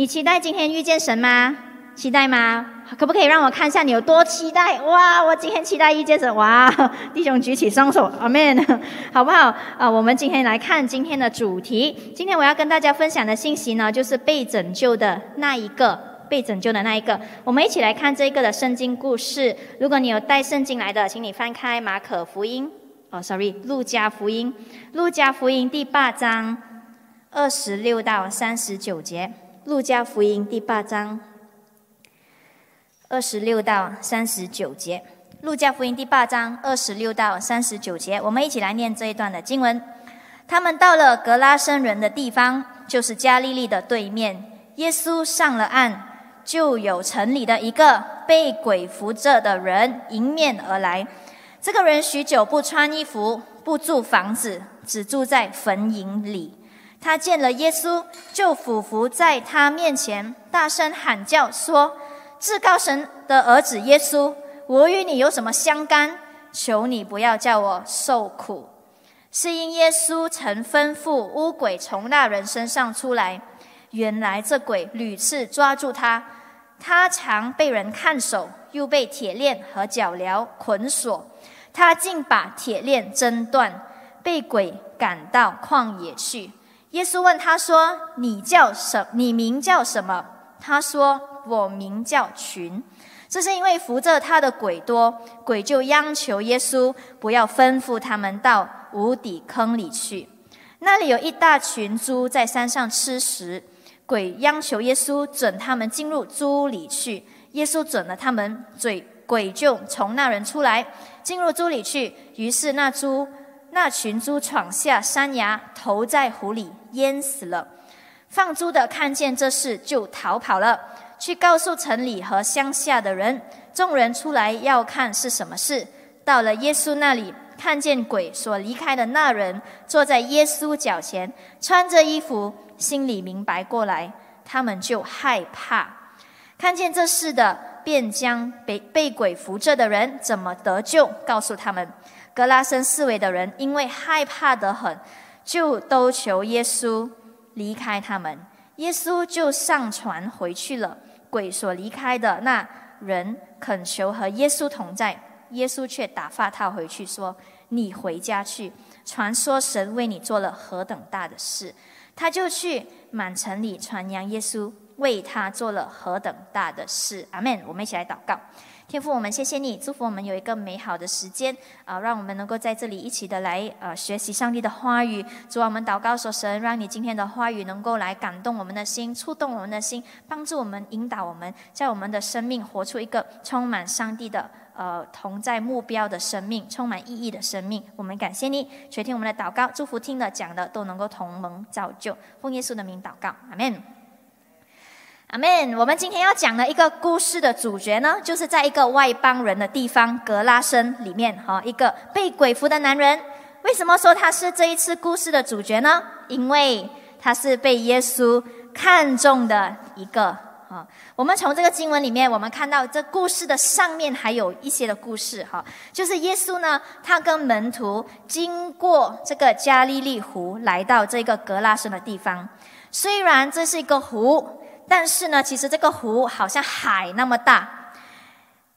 你期待今天遇见神吗？期待吗？可不可以让我看一下你有多期待？哇，我今天期待遇见神！哇，弟兄举起双手，阿门，好不好？啊，我们今天来看今天的主题。今天我要跟大家分享的信息呢，就是被拯救的那一个，被拯救的那一个。我们一起来看这个的圣经故事。如果你有带圣经来的，请你翻开马可福音，哦，sorry，路加福音，路加福音第八章二十六到三十九节。路加福音第八章二十六到三十九节。路加福音第八章二十六到三十九节，我们一起来念这一段的经文。他们到了格拉森人的地方，就是加利利的对面。耶稣上了岸，就有城里的一个被鬼附着的人迎面而来。这个人许久不穿衣服，不住房子，只住在坟茔里。他见了耶稣，就俯伏在他面前，大声喊叫说：“至高神的儿子耶稣，我与你有什么相干？求你不要叫我受苦。”是因耶稣曾吩咐乌鬼从那人身上出来。原来这鬼屡次抓住他，他常被人看守，又被铁链和脚镣捆锁。他竟把铁链挣断，被鬼赶到旷野去。耶稣问他说：“你叫什？你名叫什么？”他说：“我名叫群。”这是因为扶着他的鬼多，鬼就央求耶稣不要吩咐他们到无底坑里去。那里有一大群猪在山上吃食，鬼央求耶稣准他们进入猪里去。耶稣准了他们，嘴鬼就从那人出来，进入猪里去。于是那猪。那群猪闯下山崖，投在湖里，淹死了。放猪的看见这事，就逃跑了，去告诉城里和乡下的人。众人出来要看是什么事。到了耶稣那里，看见鬼所离开的那人坐在耶稣脚前，穿着衣服，心里明白过来，他们就害怕。看见这事的，便将被被鬼扶着的人怎么得救，告诉他们。格拉森四围的人因为害怕得很，就都求耶稣离开他们。耶稣就上船回去了。鬼所离开的那人恳求和耶稣同在，耶稣却打发他回去，说：“你回家去，传说神为你做了何等大的事。”他就去满城里传扬耶稣为他做了何等大的事。阿门。我们一起来祷告。天父，我们谢谢你，祝福我们有一个美好的时间啊，让我们能够在这里一起的来呃学习上帝的话语。主啊，我们祷告说，神让你今天的话语能够来感动我们的心，触动我们的心，帮助我们引导我们在我们的生命活出一个充满上帝的呃同在目标的生命，充满意义的生命。我们感谢你，垂听我们的祷告，祝福听的讲的都能够同盟造就。奉耶稣的名祷告，阿门。阿门。我们今天要讲的一个故事的主角呢，就是在一个外邦人的地方格拉森里面，哈，一个被鬼附的男人。为什么说他是这一次故事的主角呢？因为他是被耶稣看中的一个。哈，我们从这个经文里面，我们看到这故事的上面还有一些的故事，哈，就是耶稣呢，他跟门徒经过这个加利利湖，来到这个格拉森的地方。虽然这是一个湖。但是呢，其实这个湖好像海那么大。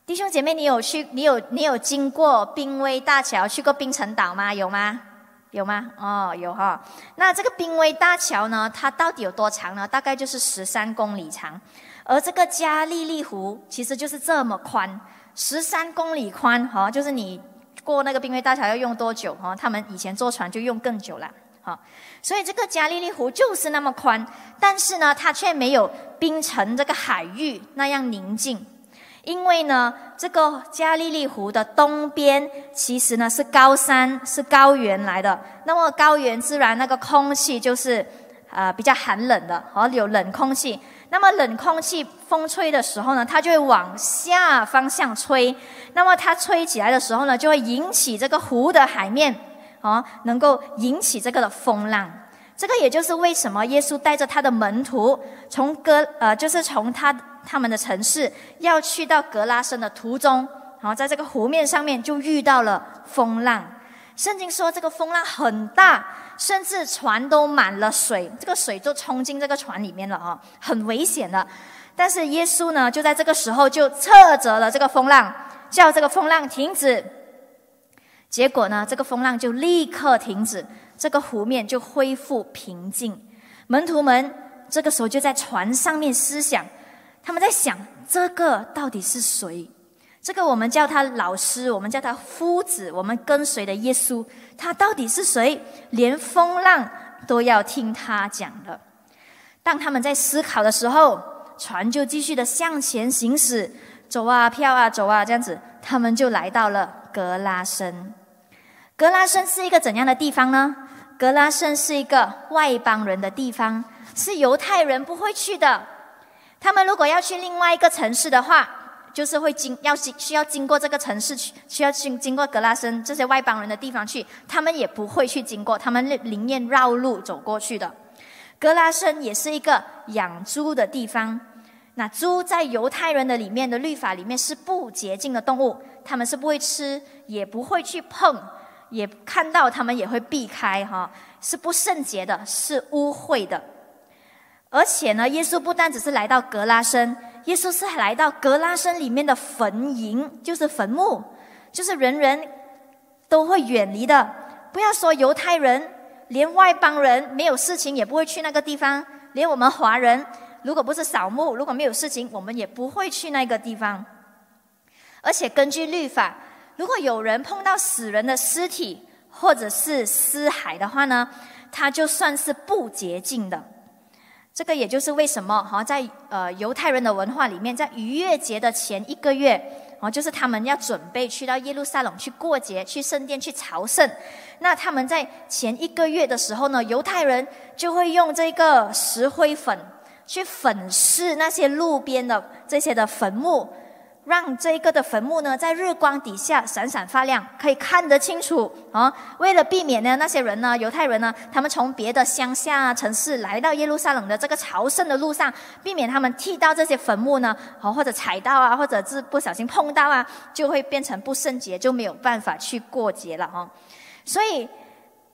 弟兄姐妹，你有去？你有你有经过濒危大桥，去过冰城岛吗？有吗？有吗？哦，有哈。那这个濒危大桥呢，它到底有多长呢？大概就是十三公里长。而这个加利利湖其实就是这么宽，十三公里宽哈，就是你过那个濒危大桥要用多久哈？他们以前坐船就用更久了。好，所以这个加利利湖就是那么宽，但是呢，它却没有冰城这个海域那样宁静，因为呢，这个加利利湖的东边其实呢是高山，是高原来的。那么高原自然那个空气就是呃比较寒冷的，和有冷空气。那么冷空气风吹的时候呢，它就会往下方向吹。那么它吹起来的时候呢，就会引起这个湖的海面。哦，能够引起这个的风浪，这个也就是为什么耶稣带着他的门徒从哥呃，就是从他他们的城市要去到格拉森的途中，然后在这个湖面上面就遇到了风浪。圣经说这个风浪很大，甚至船都满了水，这个水就冲进这个船里面了啊，很危险的。但是耶稣呢，就在这个时候就斥责了这个风浪，叫这个风浪停止。结果呢，这个风浪就立刻停止，这个湖面就恢复平静。门徒们这个时候就在船上面思想，他们在想这个到底是谁？这个我们叫他老师，我们叫他夫子，我们跟随的耶稣，他到底是谁？连风浪都要听他讲的。当他们在思考的时候，船就继续的向前行驶，走啊飘啊走啊，这样子，他们就来到了格拉森。格拉森是一个怎样的地方呢？格拉森是一个外邦人的地方，是犹太人不会去的。他们如果要去另外一个城市的话，就是会经要经需要经过这个城市去，需要经经过格拉森这些外邦人的地方去，他们也不会去经过，他们宁愿绕路走过去的。格拉森也是一个养猪的地方。那猪在犹太人的里面的律法里面是不洁净的动物，他们是不会吃，也不会去碰，也看到他们也会避开哈，是不圣洁的，是污秽的。而且呢，耶稣不单只是来到格拉森，耶稣是来到格拉森里面的坟茔，就是坟墓，就是人人都会远离的。不要说犹太人。连外邦人没有事情也不会去那个地方，连我们华人如果不是扫墓，如果没有事情，我们也不会去那个地方。而且根据律法，如果有人碰到死人的尸体或者是尸骸的话呢，他就算是不洁净的。这个也就是为什么哈，在呃犹太人的文化里面，在逾越节的前一个月。哦，就是他们要准备去到耶路撒冷去过节，去圣殿去朝圣。那他们在前一个月的时候呢，犹太人就会用这个石灰粉去粉饰那些路边的这些的坟墓。让这个的坟墓呢，在日光底下闪闪发亮，可以看得清楚啊。为了避免呢，那些人呢，犹太人呢，他们从别的乡下城市来到耶路撒冷的这个朝圣的路上，避免他们踢到这些坟墓呢，哦，或者踩到啊，或者是不小心碰到啊，就会变成不圣洁，就没有办法去过节了哈。所以，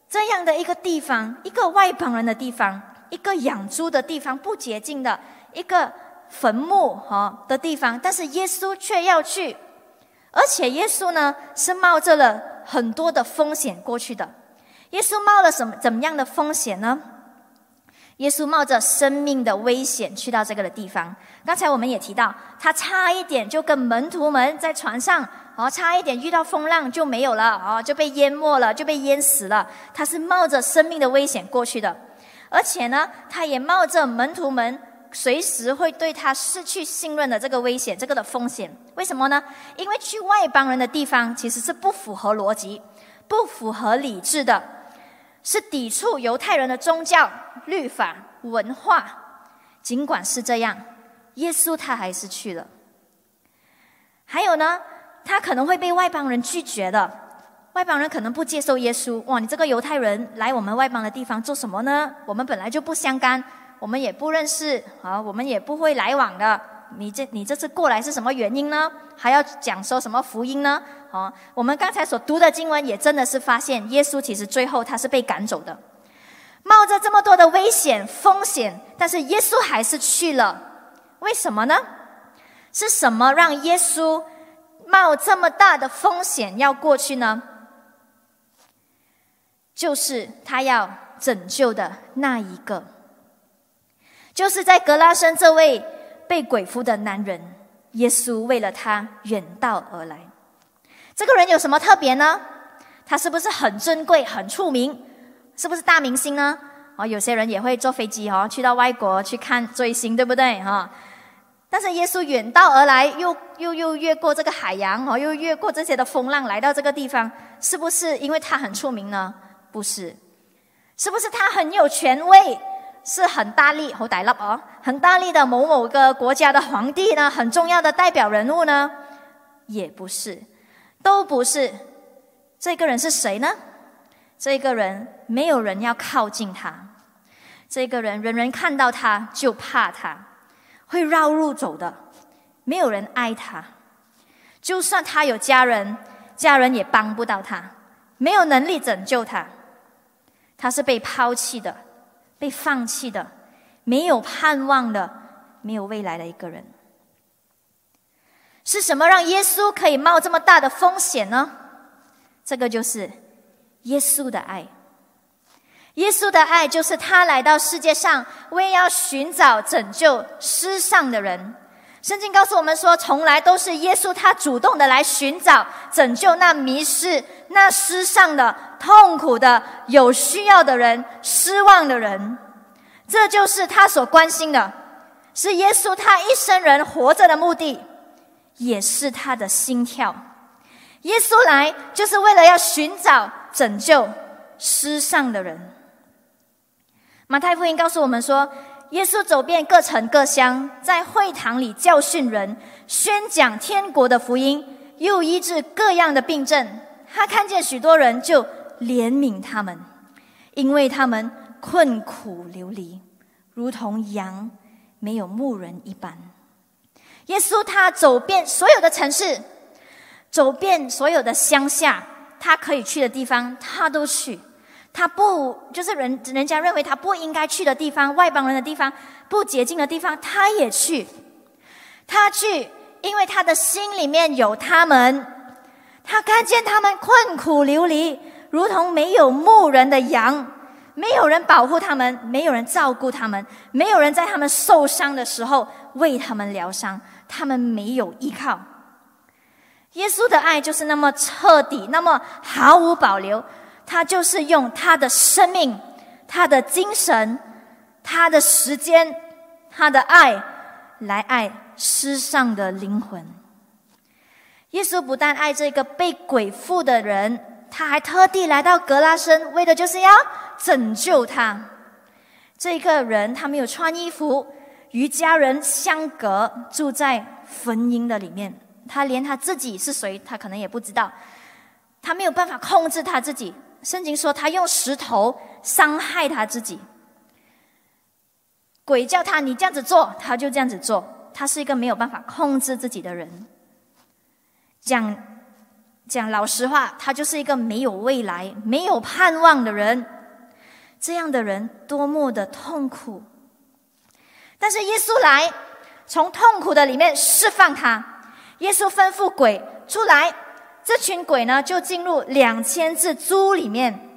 这样的一个地方，一个外邦人的地方，一个养猪的地方，不洁净的一个。坟墓哈的地方，但是耶稣却要去，而且耶稣呢是冒着了很多的风险过去的。耶稣冒了什么怎么样的风险呢？耶稣冒着生命的危险去到这个的地方。刚才我们也提到，他差一点就跟门徒们在船上，哦，差一点遇到风浪就没有了，哦，就被淹没了，就被淹死了。他是冒着生命的危险过去的，而且呢，他也冒着门徒们。随时会对他失去信任的这个危险，这个的风险，为什么呢？因为去外邦人的地方其实是不符合逻辑、不符合理智的，是抵触犹太人的宗教、律法、文化。尽管是这样，耶稣他还是去了。还有呢，他可能会被外邦人拒绝的，外邦人可能不接受耶稣。哇，你这个犹太人来我们外邦的地方做什么呢？我们本来就不相干。我们也不认识啊，我们也不会来往的。你这你这次过来是什么原因呢？还要讲说什么福音呢？啊，我们刚才所读的经文也真的是发现，耶稣其实最后他是被赶走的，冒着这么多的危险风险，但是耶稣还是去了。为什么呢？是什么让耶稣冒这么大的风险要过去呢？就是他要拯救的那一个。就是在格拉森这位被鬼附的男人，耶稣为了他远道而来。这个人有什么特别呢？他是不是很尊贵、很出名？是不是大明星呢？哦，有些人也会坐飞机哦，去到外国去看追星，对不对？哈。但是耶稣远道而来，又又又越过这个海洋哦，又越过这些的风浪来到这个地方，是不是因为他很出名呢？不是，是不是他很有权威？是很大力，好大粒哦！很大力的某某个国家的皇帝呢，很重要的代表人物呢，也不是，都不是。这个人是谁呢？这个人没有人要靠近他，这个人人人看到他就怕他，会绕路走的，没有人爱他。就算他有家人，家人也帮不到他，没有能力拯救他，他是被抛弃的、被放弃的、没有盼望的、没有未来的一个人。是什么让耶稣可以冒这么大的风险呢？这个就是耶稣的爱。耶稣的爱就是他来到世界上，为要寻找拯救失丧的人。圣经告诉我们说，从来都是耶稣他主动的来寻找拯救那迷失、那失丧的、痛苦的、有需要的人、失望的人。这就是他所关心的，是耶稣他一生人活着的目的，也是他的心跳。耶稣来就是为了要寻找拯救失丧的人。马太福音告诉我们说，耶稣走遍各城各乡，在会堂里教训人，宣讲天国的福音，又医治各样的病症。他看见许多人，就怜悯他们，因为他们困苦流离，如同羊没有牧人一般。耶稣他走遍所有的城市，走遍所有的乡下，他可以去的地方，他都去。他不就是人人家认为他不应该去的地方，外邦人的地方，不洁净的地方，他也去。他去，因为他的心里面有他们。他看见他们困苦流离，如同没有牧人的羊，没有人保护他们，没有人照顾他们，没有人在他们受伤的时候为他们疗伤，他们没有依靠。耶稣的爱就是那么彻底，那么毫无保留。他就是用他的生命、他的精神、他的时间、他的爱来爱世上的灵魂。耶稣不但爱这个被鬼附的人，他还特地来到格拉森，为的就是要拯救他。这个人他没有穿衣服，与家人相隔，住在坟茔的里面。他连他自己是谁，他可能也不知道。他没有办法控制他自己。圣经说，他用石头伤害他自己。鬼叫他你这样子做，他就这样子做。他是一个没有办法控制自己的人。讲讲老实话，他就是一个没有未来、没有盼望的人。这样的人多么的痛苦！但是耶稣来，从痛苦的里面释放他。耶稣吩咐鬼出来。这群鬼呢，就进入两千只猪里面，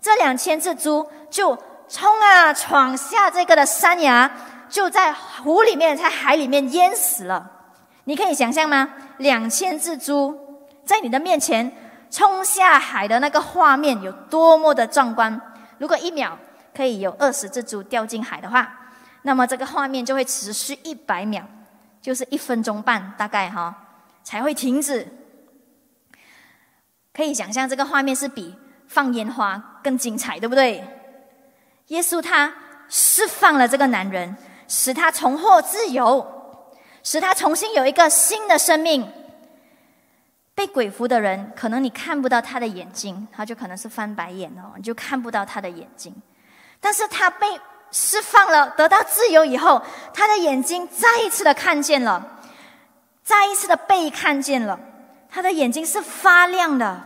这两千只猪就冲啊，闯下这个的山崖，就在湖里面，在海里面淹死了。你可以想象吗？两千只猪在你的面前冲下海的那个画面有多么的壮观！如果一秒可以有二十只猪掉进海的话，那么这个画面就会持续一百秒，就是一分钟半，大概哈才会停止。可以想象，这个画面是比放烟花更精彩，对不对？耶稣他释放了这个男人，使他重获自由，使他重新有一个新的生命。被鬼附的人，可能你看不到他的眼睛，他就可能是翻白眼哦，你就看不到他的眼睛。但是他被释放了，得到自由以后，他的眼睛再一次的看见了，再一次的被看见了，他的眼睛是发亮的。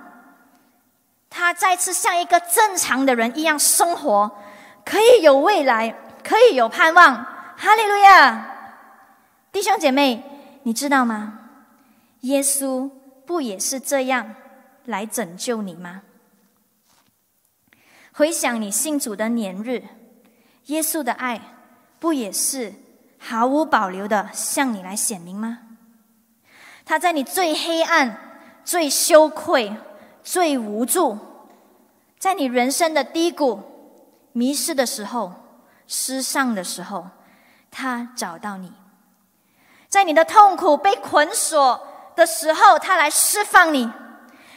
他再次像一个正常的人一样生活，可以有未来，可以有盼望。哈利路亚！弟兄姐妹，你知道吗？耶稣不也是这样来拯救你吗？回想你信主的年日，耶稣的爱不也是毫无保留的向你来显明吗？他在你最黑暗、最羞愧。最无助，在你人生的低谷、迷失的时候、失丧的时候，他找到你；在你的痛苦被捆锁的时候，他来释放你；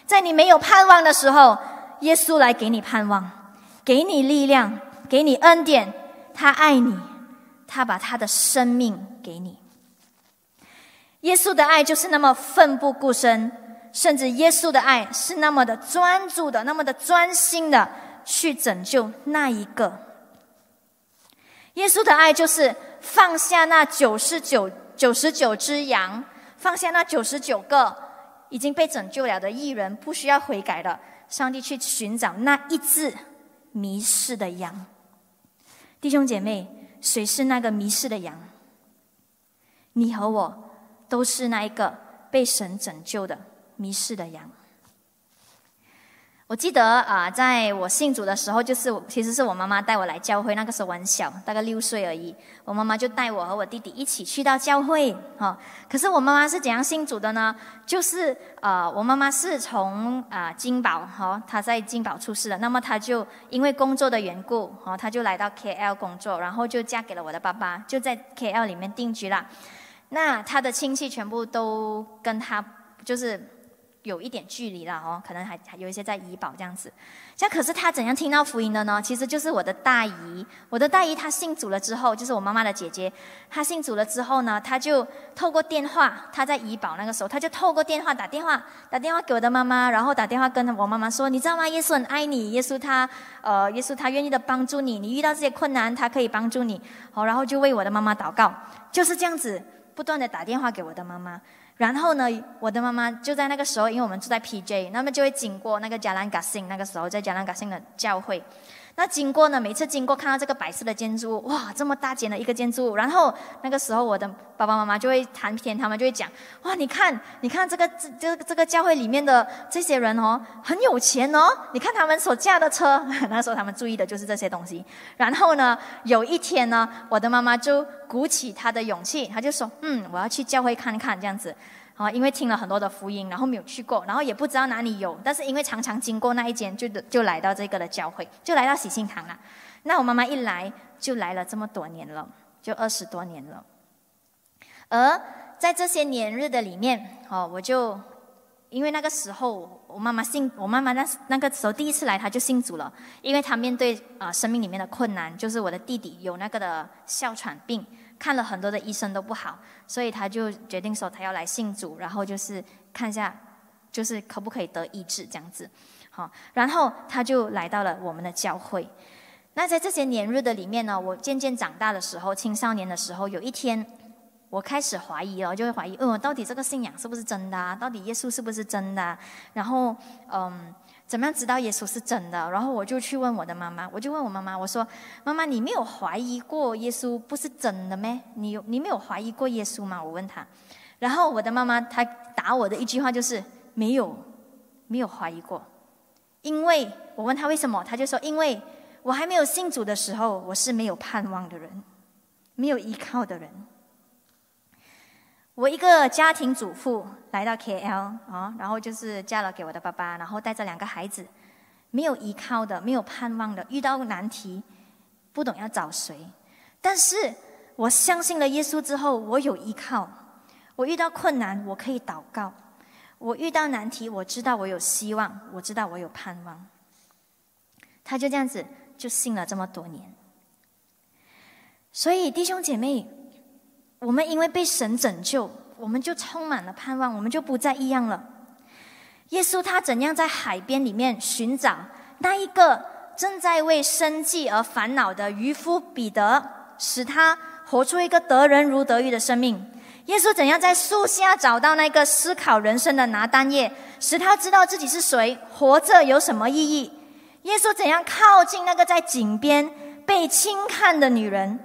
在你没有盼望的时候，耶稣来给你盼望，给你力量，给你恩典。他爱你，他把他的生命给你。耶稣的爱就是那么奋不顾身。甚至耶稣的爱是那么的专注的，那么的专心的去拯救那一个。耶稣的爱就是放下那九十九九十九只羊，放下那九十九个已经被拯救了的艺人，不需要悔改的，上帝去寻找那一只迷失的羊。弟兄姐妹，谁是那个迷失的羊？你和我都是那一个被神拯救的迷失的羊。我记得啊，在我信主的时候，就是其实是我妈妈带我来教会。那个时候我很小，大概六岁而已。我妈妈就带我和我弟弟一起去到教会。哈，可是我妈妈是怎样信主的呢？就是呃，我妈妈是从啊金宝，哈，她在金宝出世的。那么她就因为工作的缘故，哈，她就来到 KL 工作，然后就嫁给了我的爸爸，就在 KL 里面定居了。那她的亲戚全部都跟她就是。有一点距离了哦，可能还还有一些在怡保这样子。像可是他怎样听到福音的呢？其实就是我的大姨，我的大姨她信主了之后，就是我妈妈的姐姐。她信主了之后呢，她就透过电话，她在怡保那个时候，她就透过电话打电话，打电话给我的妈妈，然后打电话跟我妈妈说：“你知道吗？耶稣很爱你，耶稣他呃，耶稣他愿意的帮助你，你遇到这些困难，他可以帮助你。”好，然后就为我的妈妈祷告，就是这样子不断的打电话给我的妈妈。然后呢，我的妈妈就在那个时候，因为我们住在 PJ，那么就会经过那个加兰嘎辛，那个时候在加兰嘎辛的教会。那经过呢，每次经过看到这个白色的建筑物，哇，这么大间的一个建筑物。然后那个时候，我的爸爸妈妈就会谈天，他们就会讲，哇，你看，你看这个这这这个教会里面的这些人哦，很有钱哦，你看他们所驾的车。那时候他们注意的就是这些东西。然后呢，有一天呢，我的妈妈就鼓起她的勇气，她就说，嗯，我要去教会看看这样子。啊，因为听了很多的福音，然后没有去过，然后也不知道哪里有，但是因为常常经过那一间，就就来到这个的教会，就来到喜信堂了。那我妈妈一来就来了这么多年了，就二十多年了。而在这些年日的里面，哦，我就因为那个时候我妈妈信，我妈妈那那个时候第一次来，她就信主了，因为她面对啊生命里面的困难，就是我的弟弟有那个的哮喘病。看了很多的医生都不好，所以他就决定说他要来信主，然后就是看一下，就是可不可以得医治这样子，好，然后他就来到了我们的教会。那在这些年日的里面呢，我渐渐长大的时候，青少年的时候，有一天我开始怀疑了，就会怀疑，嗯，到底这个信仰是不是真的？到底耶稣是不是真的？然后，嗯。怎么样知道耶稣是真的？然后我就去问我的妈妈，我就问我妈妈，我说：“妈妈，你没有怀疑过耶稣不是真的吗？你有你没有怀疑过耶稣吗？”我问他，然后我的妈妈她答我的一句话就是：“没有，没有怀疑过。”因为我问他为什么，他就说：“因为我还没有信主的时候，我是没有盼望的人，没有依靠的人。”我一个家庭主妇来到 KL 啊，然后就是嫁了给我的爸爸，然后带着两个孩子，没有依靠的，没有盼望的，遇到难题，不懂要找谁。但是我相信了耶稣之后，我有依靠。我遇到困难，我可以祷告；我遇到难题，我知道我有希望，我知道我有盼望。他就这样子就信了这么多年。所以弟兄姐妹。我们因为被神拯救，我们就充满了盼望，我们就不再一样了。耶稣他怎样在海边里面寻找那一个正在为生计而烦恼的渔夫彼得，使他活出一个得人如得鱼的生命？耶稣怎样在树下找到那个思考人生的拿单叶，使他知道自己是谁，活着有什么意义？耶稣怎样靠近那个在井边被轻看的女人？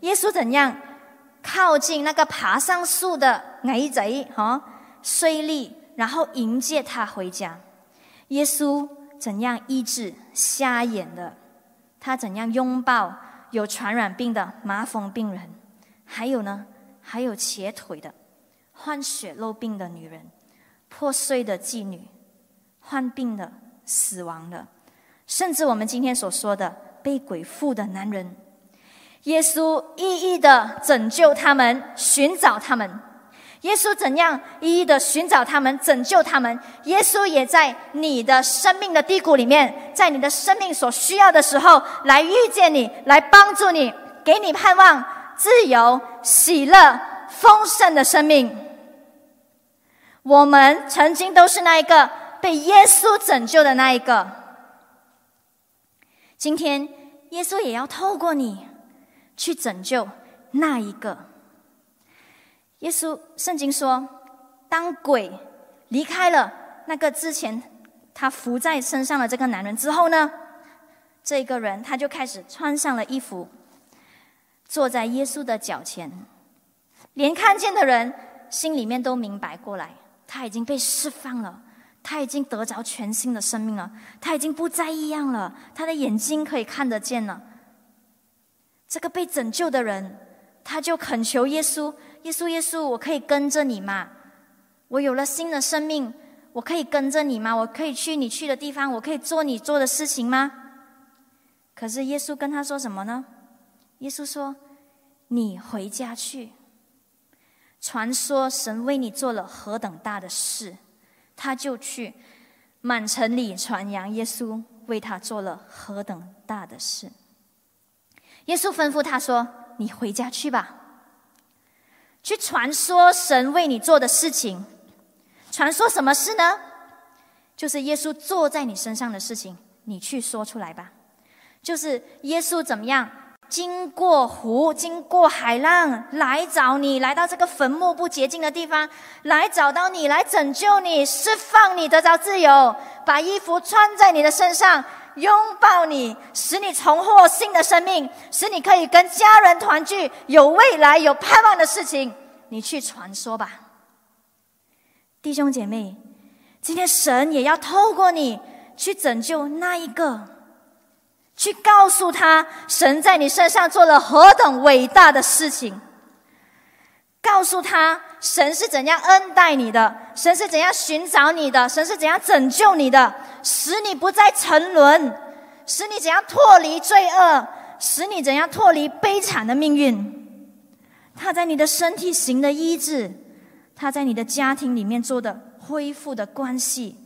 耶稣怎样？靠近那个爬上树的矮贼，哈，税吏，然后迎接他回家。耶稣怎样医治瞎眼的？他怎样拥抱有传染病的麻风病人？还有呢？还有瘸腿的、患血肉病的女人、破碎的妓女、患病的、死亡的，甚至我们今天所说的被鬼附的男人。耶稣一一的拯救他们，寻找他们。耶稣怎样一一的寻找他们，拯救他们？耶稣也在你的生命的低谷里面，在你的生命所需要的时候，来遇见你，来帮助你，给你盼望、自由、喜乐、丰盛的生命。我们曾经都是那一个被耶稣拯救的那一个。今天，耶稣也要透过你。去拯救那一个。耶稣圣经说，当鬼离开了那个之前他扶在身上的这个男人之后呢，这个人他就开始穿上了衣服，坐在耶稣的脚前，连看见的人心里面都明白过来，他已经被释放了，他已经得着全新的生命了，他已经不再一样了，他的眼睛可以看得见了。这个被拯救的人，他就恳求耶稣：“耶稣，耶稣，我可以跟着你吗？我有了新的生命。”我可以跟着你吗？我可以去你去的地方，我可以做你做的事情吗？可是耶稣跟他说什么呢？耶稣说：“你回家去，传说神为你做了何等大的事。”他就去满城里传扬耶稣为他做了何等大的事。耶稣吩咐他说：“你回家去吧，去传说神为你做的事情。”传说什么事呢？就是耶稣坐在你身上的事情，你去说出来吧。就是耶稣怎么样，经过湖，经过海浪，来找你，来到这个坟墓不洁净的地方，来找到你，来拯救你，释放你，得着自由，把衣服穿在你的身上，拥抱你，使你重获新的生命，使你可以跟家人团聚，有未来、有盼望的事情，你去传说吧。弟兄姐妹，今天神也要透过你去拯救那一个，去告诉他神在你身上做了何等伟大的事情，告诉他神是怎样恩待你的，神是怎样寻找你的，神是怎样拯救你的，使你不再沉沦，使你怎样脱离罪恶，使你怎样脱离悲惨的命运。他在你的身体行的医治。他在你的家庭里面做的恢复的关系，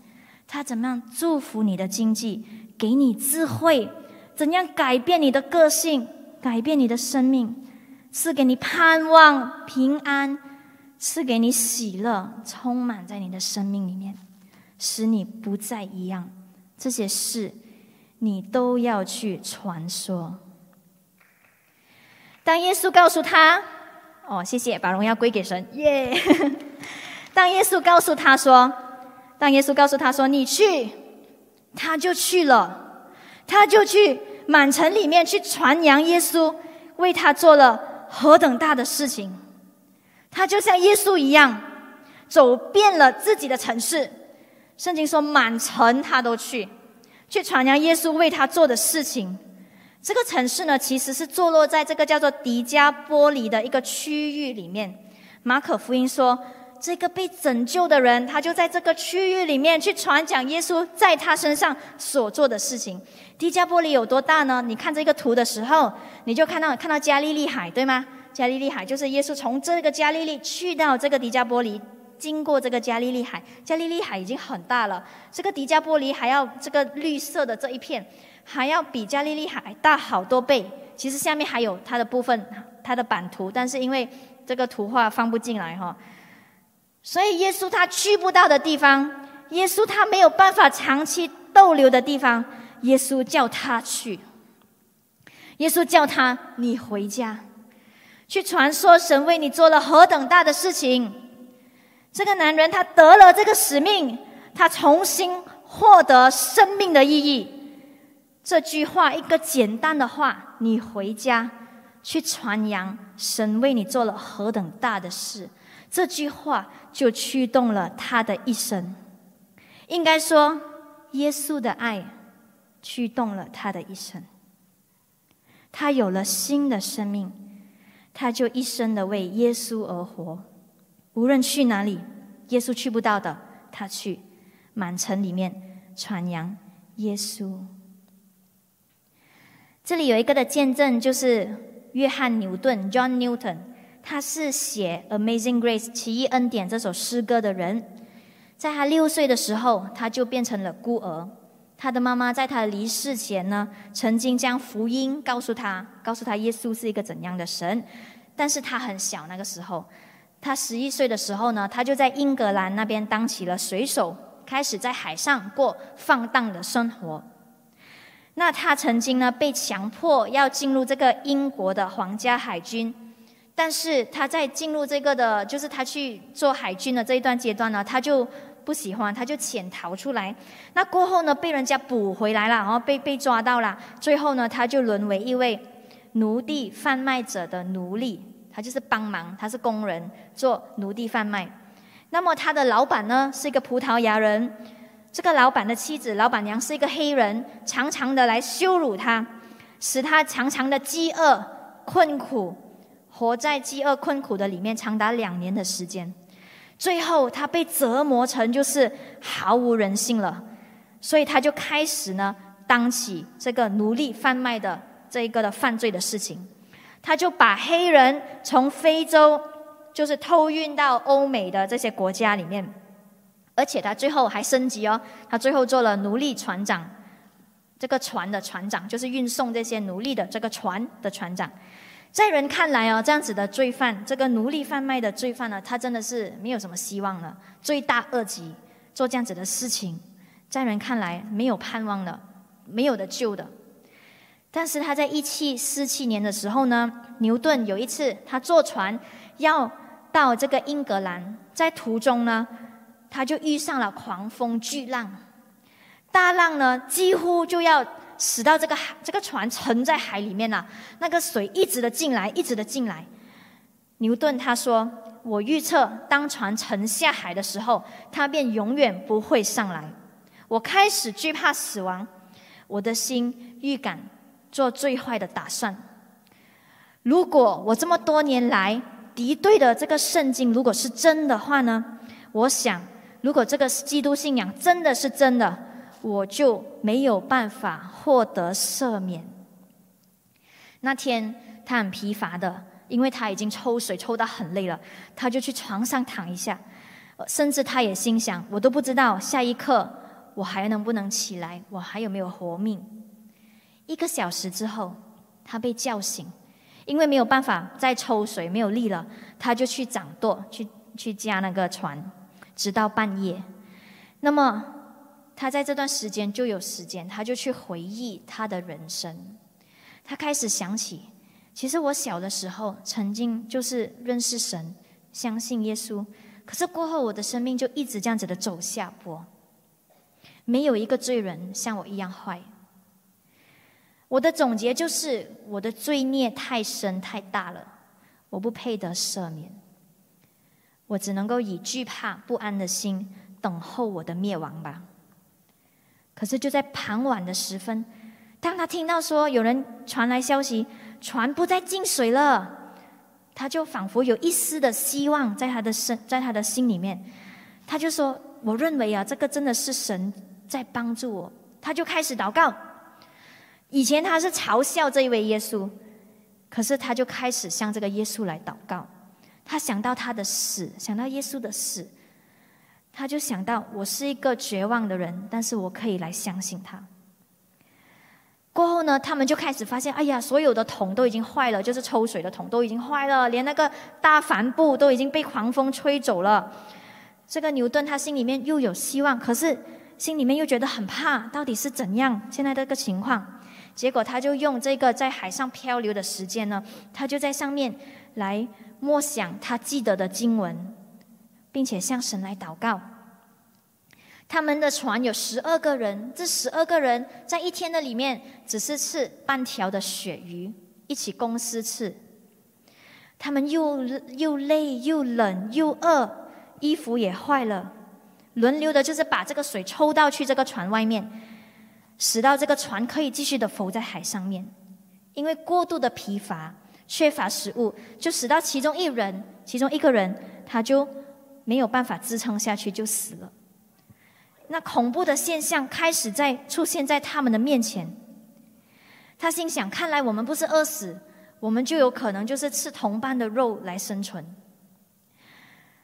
他怎么样祝福你的经济，给你智慧，怎样改变你的个性，改变你的生命，赐给你盼望、平安，赐给你喜乐，充满在你的生命里面，使你不再一样。这些事，你都要去传说。当耶稣告诉他。哦，谢谢，把荣耀归给神，耶！当耶稣告诉他说，当耶稣告诉他说，你去，他就去了，他就去满城里面去传扬耶稣为他做了何等大的事情，他就像耶稣一样，走遍了自己的城市，圣经说满城他都去，去传扬耶稣为他做的事情。这个城市呢，其实是坐落在这个叫做迪加波里的一个区域里面。马可福音说，这个被拯救的人，他就在这个区域里面去传讲耶稣在他身上所做的事情。迪加波里有多大呢？你看这个图的时候，你就看到看到加利利海，对吗？加利利海就是耶稣从这个加利利去到这个迪加波里，经过这个加利利海。加利利海已经很大了，这个迪加波里还要这个绿色的这一片。还要比加利利海大好多倍。其实下面还有它的部分，它的版图，但是因为这个图画放不进来哈，所以耶稣他去不到的地方，耶稣他没有办法长期逗留的地方，耶稣叫他去。耶稣叫他你回家，去传说神为你做了何等大的事情。这个男人他得了这个使命，他重新获得生命的意义。这句话，一个简单的话，你回家去传扬神为你做了何等大的事，这句话就驱动了他的一生。应该说，耶稣的爱驱动了他的一生。他有了新的生命，他就一生的为耶稣而活。无论去哪里，耶稣去不到的，他去满城里面传扬耶稣。这里有一个的见证，就是约翰牛顿 （John Newton），他是写《Amazing Grace》奇异恩典这首诗歌的人。在他六岁的时候，他就变成了孤儿。他的妈妈在他离世前呢，曾经将福音告诉他，告诉他耶稣是一个怎样的神。但是他很小，那个时候，他十一岁的时候呢，他就在英格兰那边当起了水手，开始在海上过放荡的生活。那他曾经呢被强迫要进入这个英国的皇家海军，但是他在进入这个的，就是他去做海军的这一段阶段呢，他就不喜欢，他就潜逃出来。那过后呢，被人家捕回来了，然后被被抓到了。最后呢，他就沦为一位奴隶贩卖者的奴隶，他就是帮忙，他是工人做奴隶贩卖。那么他的老板呢，是一个葡萄牙人。这个老板的妻子，老板娘是一个黑人，常常的来羞辱他，使他常常的饥饿困苦，活在饥饿困苦的里面长达两年的时间。最后，他被折磨成就是毫无人性了，所以他就开始呢，当起这个奴隶贩卖的这一个的犯罪的事情。他就把黑人从非洲就是偷运到欧美的这些国家里面。而且他最后还升级哦，他最后做了奴隶船长，这个船的船长就是运送这些奴隶的这个船的船长。在人看来哦，这样子的罪犯，这个奴隶贩卖的罪犯呢，他真的是没有什么希望了，罪大恶极，做这样子的事情，在人看来没有盼望了，没有的救的。但是他在一七四七年的时候呢，牛顿有一次他坐船要到这个英格兰，在途中呢。他就遇上了狂风巨浪，大浪呢几乎就要使到这个海这个船沉在海里面了。那个水一直的进来，一直的进来。牛顿他说：“我预测，当船沉下海的时候，它便永远不会上来。我开始惧怕死亡，我的心预感做最坏的打算。如果我这么多年来敌对的这个圣经如果是真的话呢？我想。”如果这个基督信仰真的是真的，我就没有办法获得赦免。那天他很疲乏的，因为他已经抽水抽到很累了，他就去床上躺一下，甚至他也心想：我都不知道下一刻我还能不能起来，我还有没有活命。一个小时之后，他被叫醒，因为没有办法再抽水，没有力了，他就去掌舵，去去加那个船。直到半夜，那么他在这段时间就有时间，他就去回忆他的人生。他开始想起，其实我小的时候曾经就是认识神，相信耶稣，可是过后我的生命就一直这样子的走下坡。没有一个罪人像我一样坏。我的总结就是，我的罪孽太深太大了，我不配得赦免。我只能够以惧怕不安的心等候我的灭亡吧。可是就在傍晚的时分，当他听到说有人传来消息，船不再进水了，他就仿佛有一丝的希望在他的身，在他的心里面，他就说：“我认为啊，这个真的是神在帮助我。”他就开始祷告。以前他是嘲笑这一位耶稣，可是他就开始向这个耶稣来祷告。他想到他的死，想到耶稣的死，他就想到我是一个绝望的人，但是我可以来相信他。过后呢，他们就开始发现，哎呀，所有的桶都已经坏了，就是抽水的桶都已经坏了，连那个大帆布都已经被狂风吹走了。这个牛顿他心里面又有希望，可是心里面又觉得很怕，到底是怎样？现在这个情况，结果他就用这个在海上漂流的时间呢，他就在上面来。默想他记得的经文，并且向神来祷告。他们的船有十二个人，这十二个人在一天的里面只是吃半条的鳕鱼，一起公司吃。他们又又累又冷又饿，衣服也坏了，轮流的就是把这个水抽到去这个船外面，使到这个船可以继续的浮在海上面，因为过度的疲乏。缺乏食物，就使到其中一人，其中一个人，他就没有办法支撑下去，就死了。那恐怖的现象开始在出现在他们的面前。他心想：看来我们不是饿死，我们就有可能就是吃同伴的肉来生存。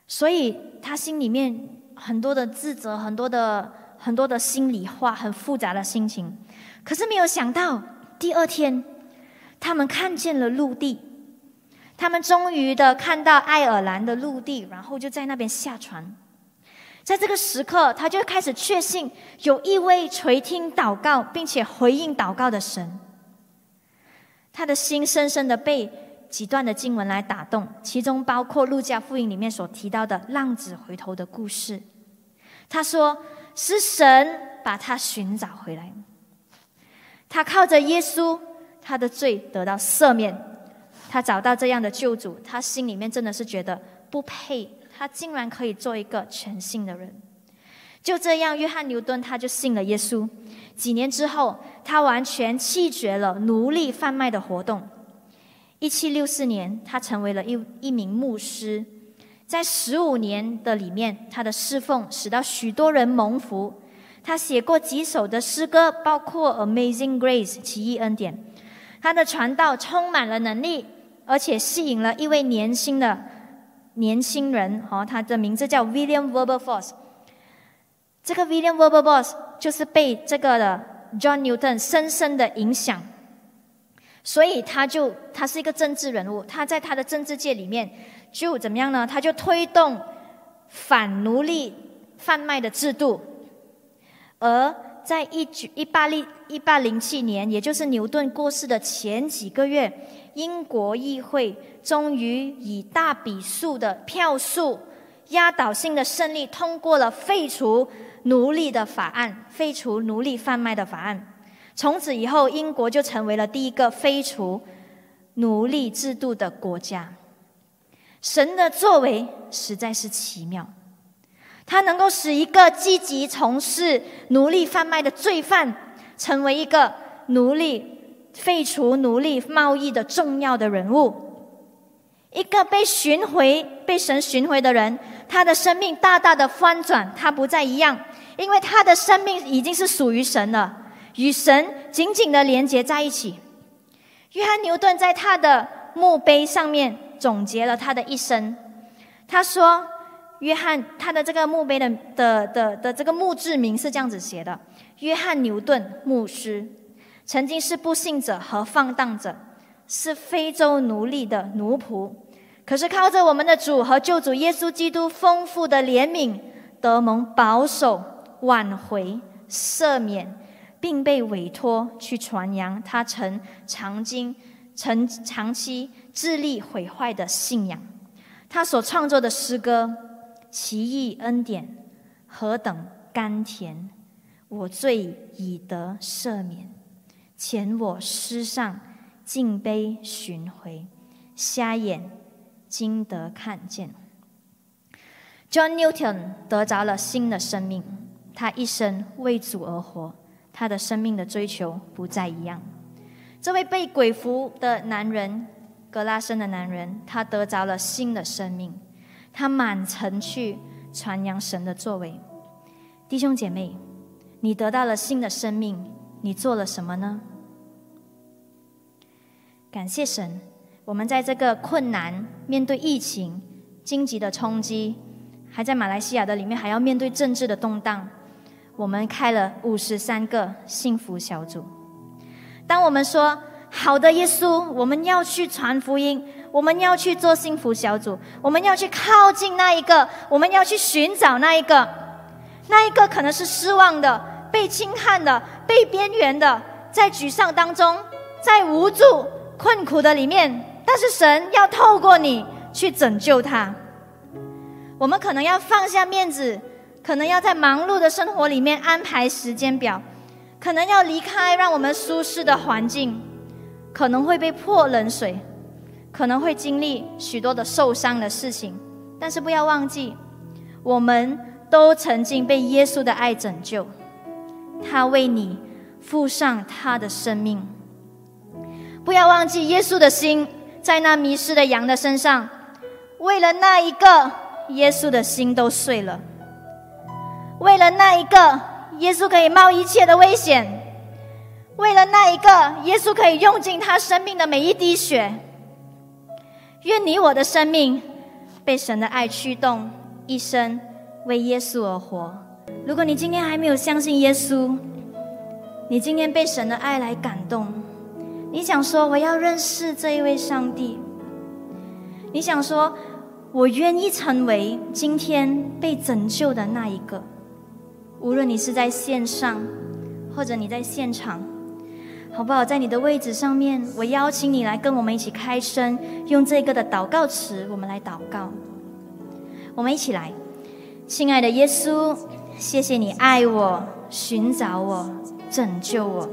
所以他心里面很多的自责，很多的很多的心里话，很复杂的心情。可是没有想到，第二天。他们看见了陆地，他们终于的看到爱尔兰的陆地，然后就在那边下船。在这个时刻，他就开始确信有一位垂听祷告并且回应祷告的神。他的心深深的被几段的经文来打动，其中包括路加福音里面所提到的浪子回头的故事。他说：“是神把他寻找回来，他靠着耶稣，他的罪得到赦免，他找到这样的救主，他心里面真的是觉得不配，他竟然可以做一个全新的人。就这样，约翰牛顿他就信了耶稣。几年之后，他完全弃绝了奴隶贩卖的活动。”一七六四年，他成为了一一名牧师。在十五年的里面，他的侍奉使到许多人蒙福。他写过几首的诗歌，包括《Amazing Grace》奇异恩典。他的传道充满了能力，而且吸引了一位年轻的年轻人。哦，他的名字叫 William Wilberforce。这个 William Wilberforce 就是被这个的 John Newton 深深的影响。所以他就他是一个政治人物，他在他的政治界里面就怎么样呢？他就推动反奴隶贩卖的制度。而在一九一八零一八零七年，也就是牛顿过世的前几个月，英国议会终于以大笔数的票数压倒性的胜利通过了废除奴隶的法案，废除奴隶贩卖的法案。从此以后，英国就成为了第一个废除奴隶制度的国家。神的作为实在是奇妙，他能够使一个积极从事奴隶贩卖的罪犯，成为一个奴隶废除奴隶贸易的重要的人物。一个被寻回、被神寻回的人，他的生命大大的翻转，他不再一样，因为他的生命已经是属于神了。与神紧紧的连接在一起。约翰牛顿在他的墓碑上面总结了他的一生。他说：“约翰，他的这个墓碑的的的的这个墓志铭是这样子写的：约翰牛顿牧师，曾经是不幸者和放荡者，是非洲奴隶的奴仆。可是靠着我们的主和救主耶稣基督丰富的怜悯，得蒙保守、挽回、赦免。”并被委托去传扬他曾长经、曾长期致力毁坏的信仰。他所创作的诗歌《奇异恩典》何等甘甜！我罪已得赦免，前我失上敬杯寻回，瞎眼今得看见。John Newton 得着了新的生命，他一生为主而活。他的生命的追求不再一样。这位被鬼服的男人，格拉森的男人，他得着了新的生命。他满城去传扬神的作为。弟兄姐妹，你得到了新的生命，你做了什么呢？感谢神，我们在这个困难、面对疫情、经济的冲击，还在马来西亚的里面，还要面对政治的动荡。我们开了五十三个幸福小组。当我们说“好的，耶稣，我们要去传福音，我们要去做幸福小组，我们要去靠近那一个，我们要去寻找那一个，那一个可能是失望的、被轻看的、被边缘的，在沮丧当中，在无助、困苦的里面，但是神要透过你去拯救他。我们可能要放下面子。可能要在忙碌的生活里面安排时间表，可能要离开让我们舒适的环境，可能会被泼冷水，可能会经历许多的受伤的事情。但是不要忘记，我们都曾经被耶稣的爱拯救，他为你付上他的生命。不要忘记，耶稣的心在那迷失的羊的身上，为了那一个，耶稣的心都碎了。为了那一个，耶稣可以冒一切的危险；为了那一个，耶稣可以用尽他生命的每一滴血。愿你我的生命被神的爱驱动，一生为耶稣而活。如果你今天还没有相信耶稣，你今天被神的爱来感动，你想说我要认识这一位上帝，你想说我愿意成为今天被拯救的那一个。无论你是在线上，或者你在现场，好不好？在你的位置上面，我邀请你来跟我们一起开声，用这个的祷告词，我们来祷告。我们一起来，亲爱的耶稣，谢谢你爱我、寻找我、拯救我。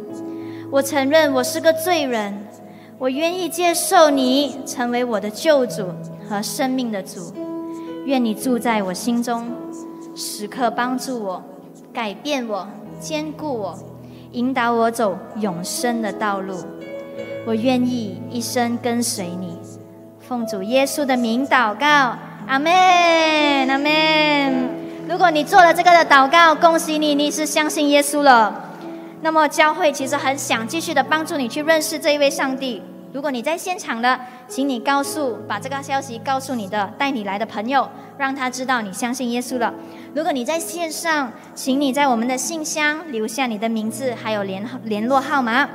我承认我是个罪人，我愿意接受你成为我的救主和生命的主。愿你住在我心中，时刻帮助我、改变我、坚固我。引导我走永生的道路，我愿意一生跟随你。奉主耶稣的名祷告，阿门，阿门。如果你做了这个的祷告，恭喜你，你是相信耶稣了。那么教会其实很想继续的帮助你去认识这一位上帝。如果你在现场的，请你告诉，把这个消息告诉你的带你来的朋友，让他知道你相信耶稣了。如果你在线上，请你在我们的信箱留下你的名字，还有联联络号码，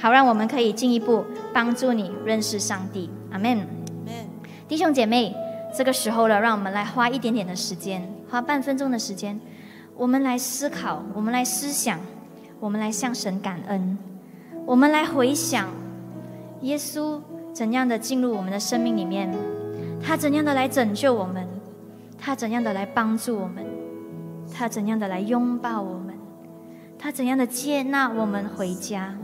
好让我们可以进一步帮助你认识上帝。阿门。弟兄姐妹，这个时候了，让我们来花一点点的时间，花半分钟的时间，我们来思考，我们来思想，我们来向神感恩，我们来回想。耶稣怎样的进入我们的生命里面？他怎样的来拯救我们？他怎样的来帮助我们？他怎样的来拥抱我们？他怎样的接纳我们回家？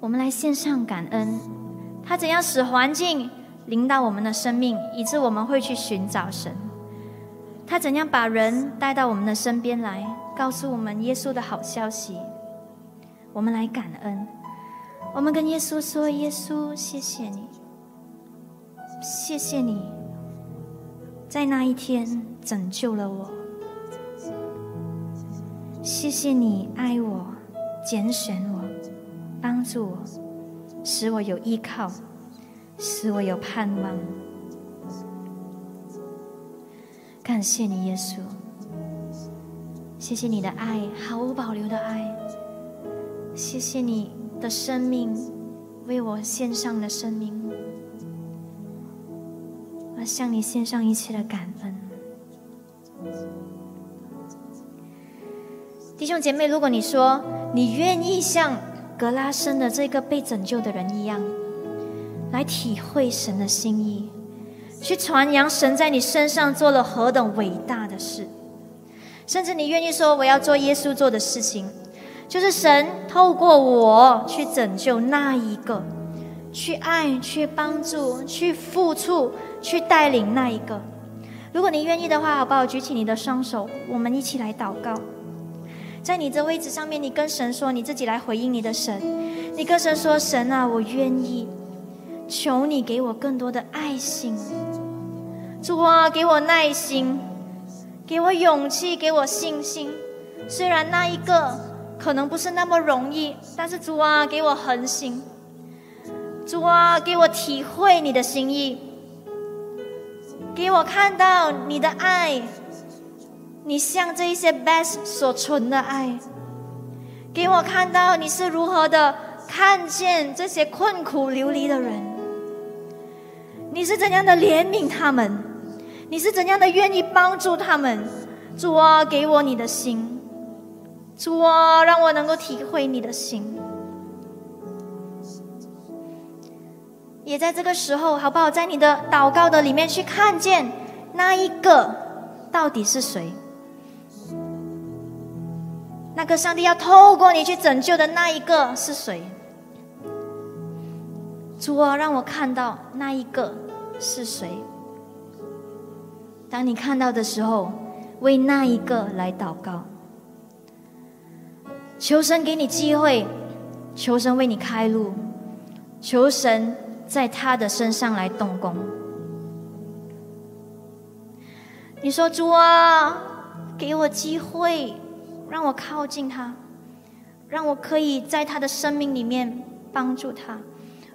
我们来献上感恩。他怎样使环境领导我们的生命，以致我们会去寻找神？他怎样把人带到我们的身边来，告诉我们耶稣的好消息？我们来感恩。我们跟耶稣说：“耶稣，谢谢你，谢谢你，在那一天拯救了我。谢谢你爱我，拣选我，帮助我，使我有依靠，使我有盼望。感谢你，耶稣，谢谢你的爱，毫无保留的爱。谢谢你。”的生命，为我献上了生命，我向你献上一切的感恩。弟兄姐妹，如果你说你愿意像格拉森的这个被拯救的人一样，来体会神的心意，去传扬神在你身上做了何等伟大的事，甚至你愿意说我要做耶稣做的事情。就是神透过我去拯救那一个，去爱、去帮助、去付出、去带领那一个。如果你愿意的话，好不好？举起你的双手，我们一起来祷告。在你这位置上面，你跟神说，你自己来回应你的神。你跟神说：“神啊，我愿意，求你给我更多的爱心。主啊，给我耐心，给我勇气，给我信心。虽然那一个……”可能不是那么容易，但是主啊，给我恒心，主啊，给我体会你的心意，给我看到你的爱，你像这一些 best 所存的爱，给我看到你是如何的看见这些困苦流离的人，你是怎样的怜悯他们，你是怎样的愿意帮助他们，主啊，给我你的心。主啊，让我能够体会你的心，也在这个时候，好不好？在你的祷告的里面去看见那一个到底是谁？那个上帝要透过你去拯救的那一个是谁？主啊，让我看到那一个是谁？当你看到的时候，为那一个来祷告。求神给你机会，求神为你开路，求神在他的身上来动工。你说主啊，给我机会，让我靠近他，让我可以在他的生命里面帮助他，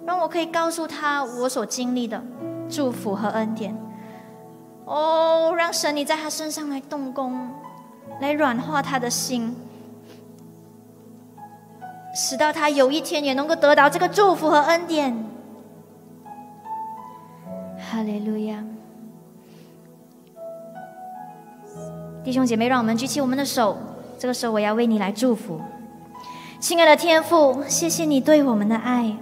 让我可以告诉他我所经历的祝福和恩典。哦，让神你在他身上来动工，来软化他的心。使到他有一天也能够得到这个祝福和恩典。哈利路亚！弟兄姐妹，让我们举起我们的手。这个时候，我要为你来祝福。亲爱的天父，谢谢你对我们的爱，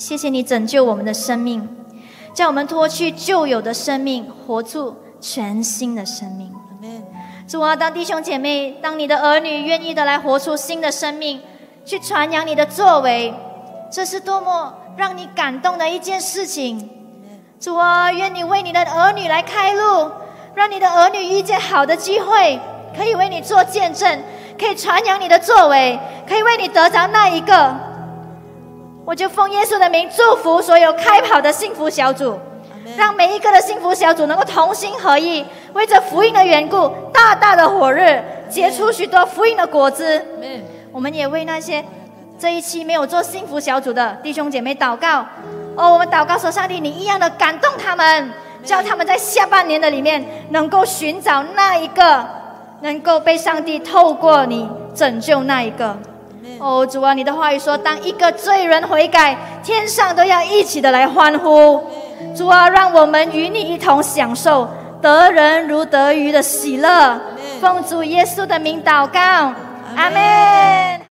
谢谢你拯救我们的生命，叫我们脱去旧有的生命，活出全新的生命。主啊，当弟兄姐妹，当你的儿女愿意的来活出新的生命，去传扬你的作为，这是多么让你感动的一件事情。主啊，愿你为你的儿女来开路，让你的儿女遇见好的机会，可以为你做见证，可以传扬你的作为，可以为你得着那一个。我就奉耶稣的名祝福所有开跑的幸福小组。让每一个的幸福小组能够同心合意，为着福音的缘故，大大的火热，结出许多福音的果子。我们也为那些这一期没有做幸福小组的弟兄姐妹祷告。哦，我们祷告说，上帝，你一样的感动他们，叫他们在下半年的里面能够寻找那一个能够被上帝透过你拯救那一个。哦，主啊，你的话语说，当一个罪人悔改，天上都要一起的来欢呼。主啊，让我们与你一同享受得人如得鱼的喜乐。奉主耶稣的名祷告，阿门。